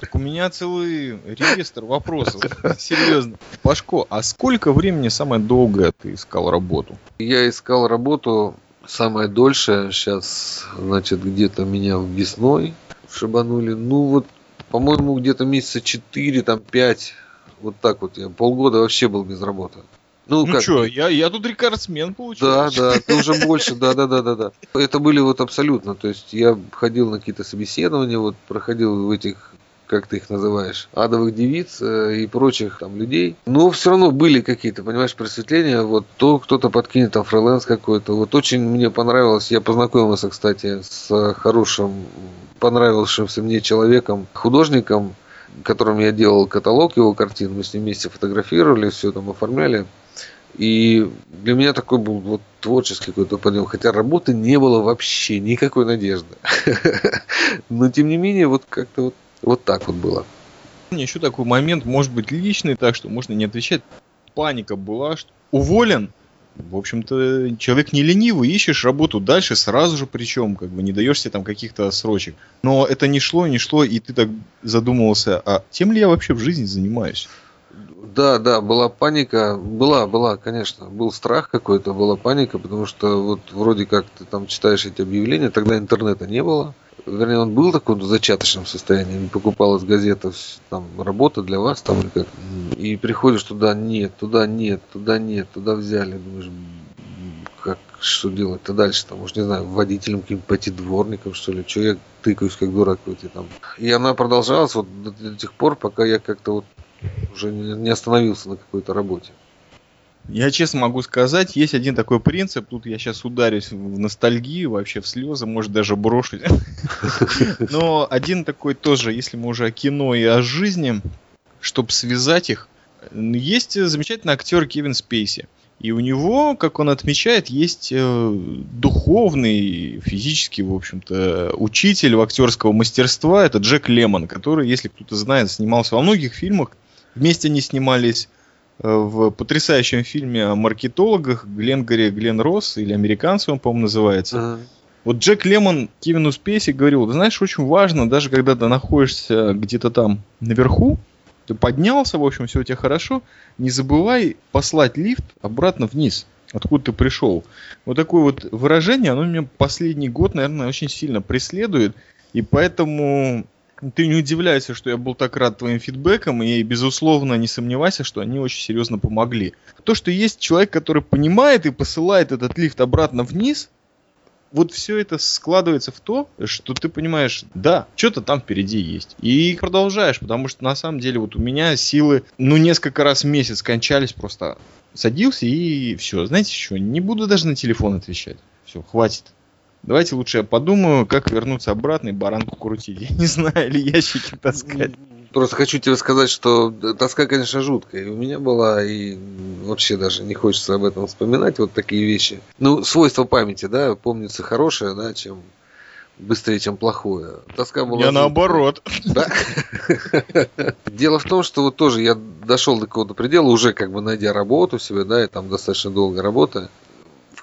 Так у меня целый реестр вопросов. Серьезно. Пашко, а сколько времени самое долгое ты искал работу? Я искал работу самое дольшее. Сейчас, значит, где-то меня весной шибанули. Ну вот, по-моему, где-то месяца 4, там 5. Вот так вот. Я полгода вообще был без работы. Ну, Ну как? что, я, я тут рекордсмен Да, получился. да, ты уже больше, да, да, да, да, да. Это были вот абсолютно, то есть я ходил на какие-то собеседования, вот проходил в этих, как ты их называешь, адовых девиц э, и прочих там людей. Но все равно были какие-то, понимаешь, просветления, вот то кто-то подкинет там фриланс какой-то. Вот очень мне понравилось, я познакомился, кстати, с хорошим, понравившимся мне человеком, художником, которым я делал каталог его картин, мы с ним вместе фотографировали, все там оформляли. И для меня такой был вот творческий какой-то подъем. Хотя работы не было вообще, никакой надежды. Но тем не менее, вот как-то вот, вот так вот было. Меня еще такой момент, может быть личный, так что можно не отвечать. паника была, что уволен, в общем-то, человек не ленивый, ищешь работу дальше сразу же, причем, как бы не даешь себе там каких-то срочек. Но это не шло, не шло, и ты так задумывался, а тем ли я вообще в жизни занимаюсь? Да, да, была паника, была, была, конечно, был страх какой-то, была паника, потому что вот вроде как ты там читаешь эти объявления, тогда интернета не было, вернее, он был такой в зачаточном состоянии, покупал из газеты там работа для вас там или как, и приходишь туда, нет, туда нет, туда нет, туда взяли, думаешь, как, что делать-то дальше, там, может, не знаю, водителем каким-то пойти, дворником, что ли, что я тыкаюсь, как дурак какой-то там. И она продолжалась вот до, до тех пор, пока я как-то вот уже не остановился на какой-то работе. Я честно могу сказать, есть один такой принцип, тут я сейчас ударюсь в ностальгию, вообще в слезы, может даже брошу. Но один такой тоже, если мы уже о кино и о жизни, чтобы связать их, есть замечательный актер Кевин Спейси. И у него, как он отмечает, есть э, духовный, физический, в общем-то, учитель актерского мастерства. Это Джек Лемон, который, если кто-то знает, снимался во многих фильмах. Вместе они снимались э, в потрясающем фильме о маркетологах Гленгаре Глен Росс, или американцы он, по-моему, называется. Uh-huh. Вот Джек Лемон Кевину Спейси говорил, знаешь, очень важно, даже когда ты находишься где-то там наверху, ты поднялся, в общем, все у тебя хорошо. Не забывай послать лифт обратно вниз, откуда ты пришел. Вот такое вот выражение, оно меня последний год, наверное, очень сильно преследует. И поэтому ты не удивляйся, что я был так рад твоим фидбэкам, и, безусловно, не сомневайся, что они очень серьезно помогли. То, что есть человек, который понимает и посылает этот лифт обратно вниз, вот все это складывается в то, что ты понимаешь, да, что-то там впереди есть. И продолжаешь, потому что на самом деле вот у меня силы, ну, несколько раз в месяц кончались, просто садился и все. Знаете что, не буду даже на телефон отвечать. Все, хватит. Давайте лучше я подумаю, как вернуться обратно и баранку крутить. Я не знаю, или ящики таскать. Просто хочу тебе сказать, что тоска, конечно, жуткая. И у меня была, и вообще даже не хочется об этом вспоминать, вот такие вещи. Ну, свойство памяти, да, помнится хорошее, да, чем быстрее, чем плохое. Тоска была... Я наоборот. Да? Дело в том, что вот тоже я дошел до какого-то предела, уже как бы найдя работу себе, да, и там достаточно долго работая.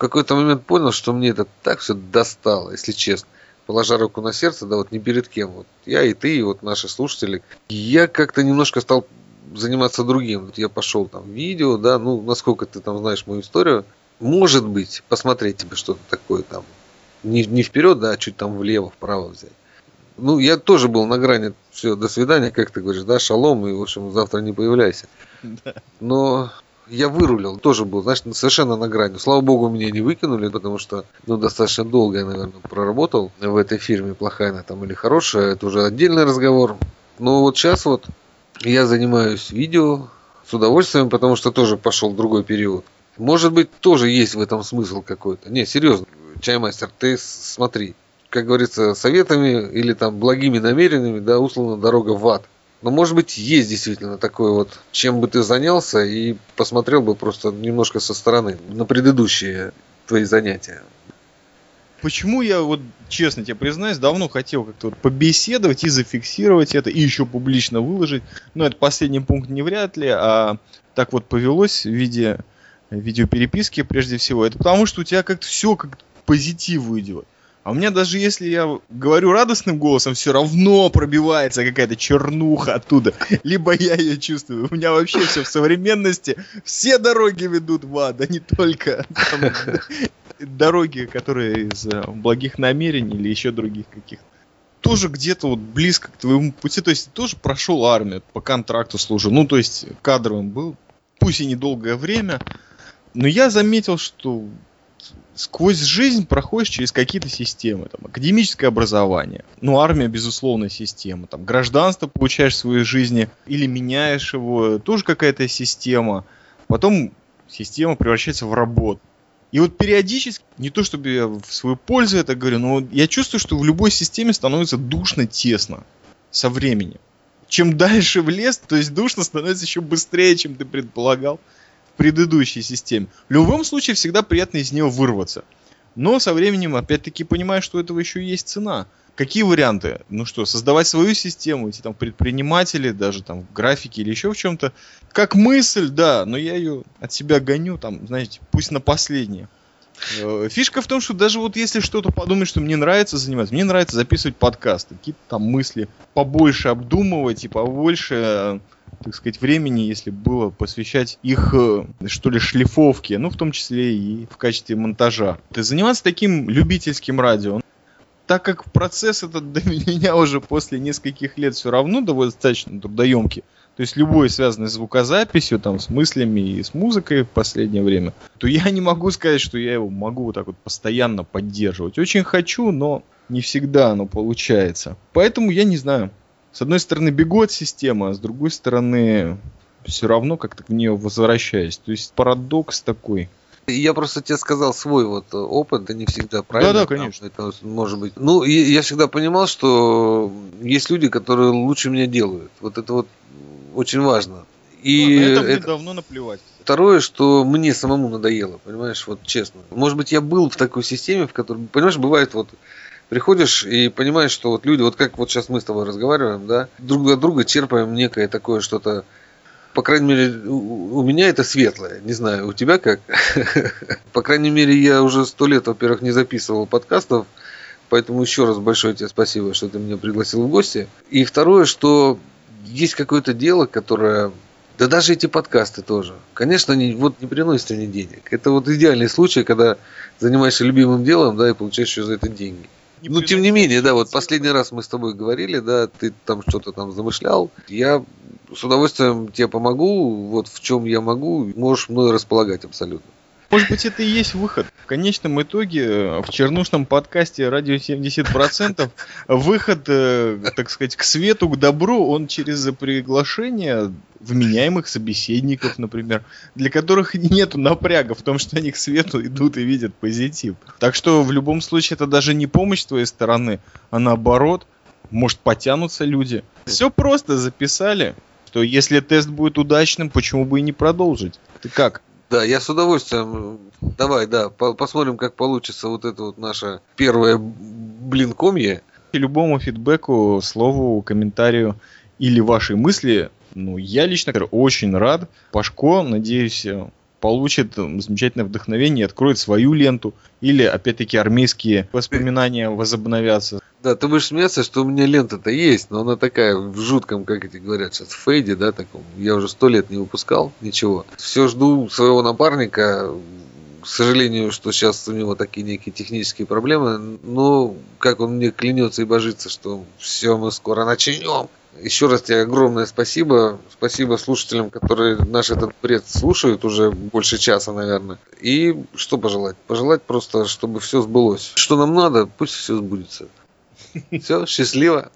В какой-то момент понял, что мне это так все достало, если честно положа руку на сердце, да, вот не перед кем. Вот я и ты, и вот наши слушатели. Я как-то немножко стал заниматься другим. Вот я пошел там видео, да, ну, насколько ты там знаешь мою историю. Может быть, посмотреть тебе что-то такое там. Не, не вперед, да, а чуть там влево, вправо взять. Ну, я тоже был на грани, все, до свидания, как ты говоришь, да, шалом, и, в общем, завтра не появляйся. Но я вырулил, тоже был, знаешь, совершенно на грани. Слава богу, меня не выкинули, потому что, ну, достаточно долго я, наверное, проработал в этой фирме, плохая она там или хорошая, это уже отдельный разговор. Но вот сейчас вот я занимаюсь видео с удовольствием, потому что тоже пошел другой период. Может быть, тоже есть в этом смысл какой-то. Не, серьезно, чаймастер, ты смотри, как говорится, советами или там благими намерениями, да, условно дорога в ад. Но может быть есть действительно такое вот, чем бы ты занялся и посмотрел бы просто немножко со стороны на предыдущие твои занятия. Почему я вот, честно тебе признаюсь, давно хотел как-то вот побеседовать и зафиксировать это, и еще публично выложить. Но это последний пункт не вряд ли, а так вот повелось в виде видеопереписки прежде всего. Это потому, что у тебя как-то все как позитив идет. А у меня даже если я говорю радостным голосом, все равно пробивается какая-то чернуха оттуда. Либо я ее чувствую. У меня вообще все в современности. Все дороги ведут в ад, а не только там, дороги, которые из э, благих намерений или еще других каких-то. Тоже где-то вот близко к твоему пути. То есть тоже прошел армию, по контракту служил. Ну, то есть кадровым был. Пусть и недолгое время. Но я заметил, что сквозь жизнь проходишь через какие-то системы. Там, академическое образование, ну, армия, безусловно, система. Там, гражданство получаешь в своей жизни или меняешь его, тоже какая-то система. Потом система превращается в работу. И вот периодически, не то чтобы я в свою пользу это говорю, но я чувствую, что в любой системе становится душно, тесно со временем. Чем дальше в лес, то есть душно становится еще быстрее, чем ты предполагал предыдущей системе. В любом случае всегда приятно из нее вырваться. Но со временем опять-таки понимаешь, что у этого еще есть цена. Какие варианты? Ну что, создавать свою систему, идти там предприниматели, даже там в графике или еще в чем-то. Как мысль, да, но я ее от себя гоню, там, знаете, пусть на последнее. Э, фишка в том, что даже вот если что-то подумать, что мне нравится заниматься, мне нравится записывать подкасты, какие-то там мысли побольше обдумывать и побольше, так сказать, времени, если было посвящать их, э, что ли, шлифовке, ну, в том числе и в качестве монтажа. И заниматься таким любительским радио, так как процесс этот до меня уже после нескольких лет все равно достаточно трудоемкий, то есть любой связанный с звукозаписью, там, с мыслями и с музыкой в последнее время, то я не могу сказать, что я его могу вот так вот постоянно поддерживать. Очень хочу, но не всегда оно получается. Поэтому я не знаю. С одной стороны бегу от системы, а с другой стороны все равно как-то к нее возвращаюсь. То есть парадокс такой. Я просто тебе сказал свой вот опыт, это не всегда правильно. Да, да, конечно. Это может быть. Ну, я всегда понимал, что есть люди, которые лучше меня делают. Вот это вот очень важно. И ну, это мне это... давно наплевать. Второе, что мне самому надоело, понимаешь, вот честно. Может быть, я был в такой системе, в которой, понимаешь, бывает вот приходишь и понимаешь, что вот люди, вот как вот сейчас мы с тобой разговариваем, да, друг от друга черпаем некое такое что-то, по крайней мере, у, у меня это светлое, не знаю, у тебя как? По крайней мере, я уже сто лет, во-первых, не записывал подкастов, поэтому еще раз большое тебе спасибо, что ты меня пригласил в гости. И второе, что есть какое-то дело, которое да даже эти подкасты тоже. Конечно, они вот не приносят они денег. Это вот идеальный случай, когда занимаешься любимым делом, да, и получаешь еще за это деньги. Не ну, тем не менее, да, вот последний раз мы с тобой говорили, да, ты там что-то там замышлял. Я с удовольствием тебе помогу, вот в чем я могу, можешь мной располагать абсолютно. Может быть, это и есть выход. В конечном итоге э, в чернушном подкасте «Радио 70%» выход, э, так сказать, к свету, к добру, он через приглашение вменяемых собеседников, например, для которых нет напряга в том, что они к свету идут и видят позитив. Так что в любом случае это даже не помощь твоей стороны, а наоборот, может потянутся люди. Все просто записали, что если тест будет удачным, почему бы и не продолжить? Ты как? Да, я с удовольствием. Давай, да, по посмотрим, как получится вот это вот наше первое блинкомье. И любому фидбэку, слову, комментарию или вашей мысли, ну, я лично очень рад. Пашко, надеюсь, получит замечательное вдохновение откроет свою ленту. Или, опять-таки, армейские воспоминания возобновятся. Да, ты будешь смеяться, что у меня лента-то есть, но она такая в жутком, как эти говорят сейчас, фейде, да, таком. Я уже сто лет не выпускал ничего. Все жду своего напарника. К сожалению, что сейчас у него такие некие технические проблемы, но как он мне клянется и божится, что все, мы скоро начнем. Еще раз тебе огромное спасибо. Спасибо слушателям, которые наш этот бред слушают уже больше часа, наверное. И что пожелать? Пожелать просто, чтобы все сбылось. Что нам надо, пусть все сбудется. Все, счастливо.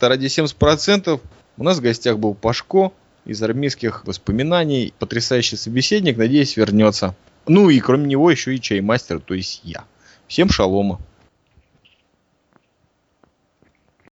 Ради 70% у нас в гостях был Пашко из армейских воспоминаний. Потрясающий собеседник, надеюсь, вернется. Ну и кроме него еще и чаймастер, то есть я. Всем шалома.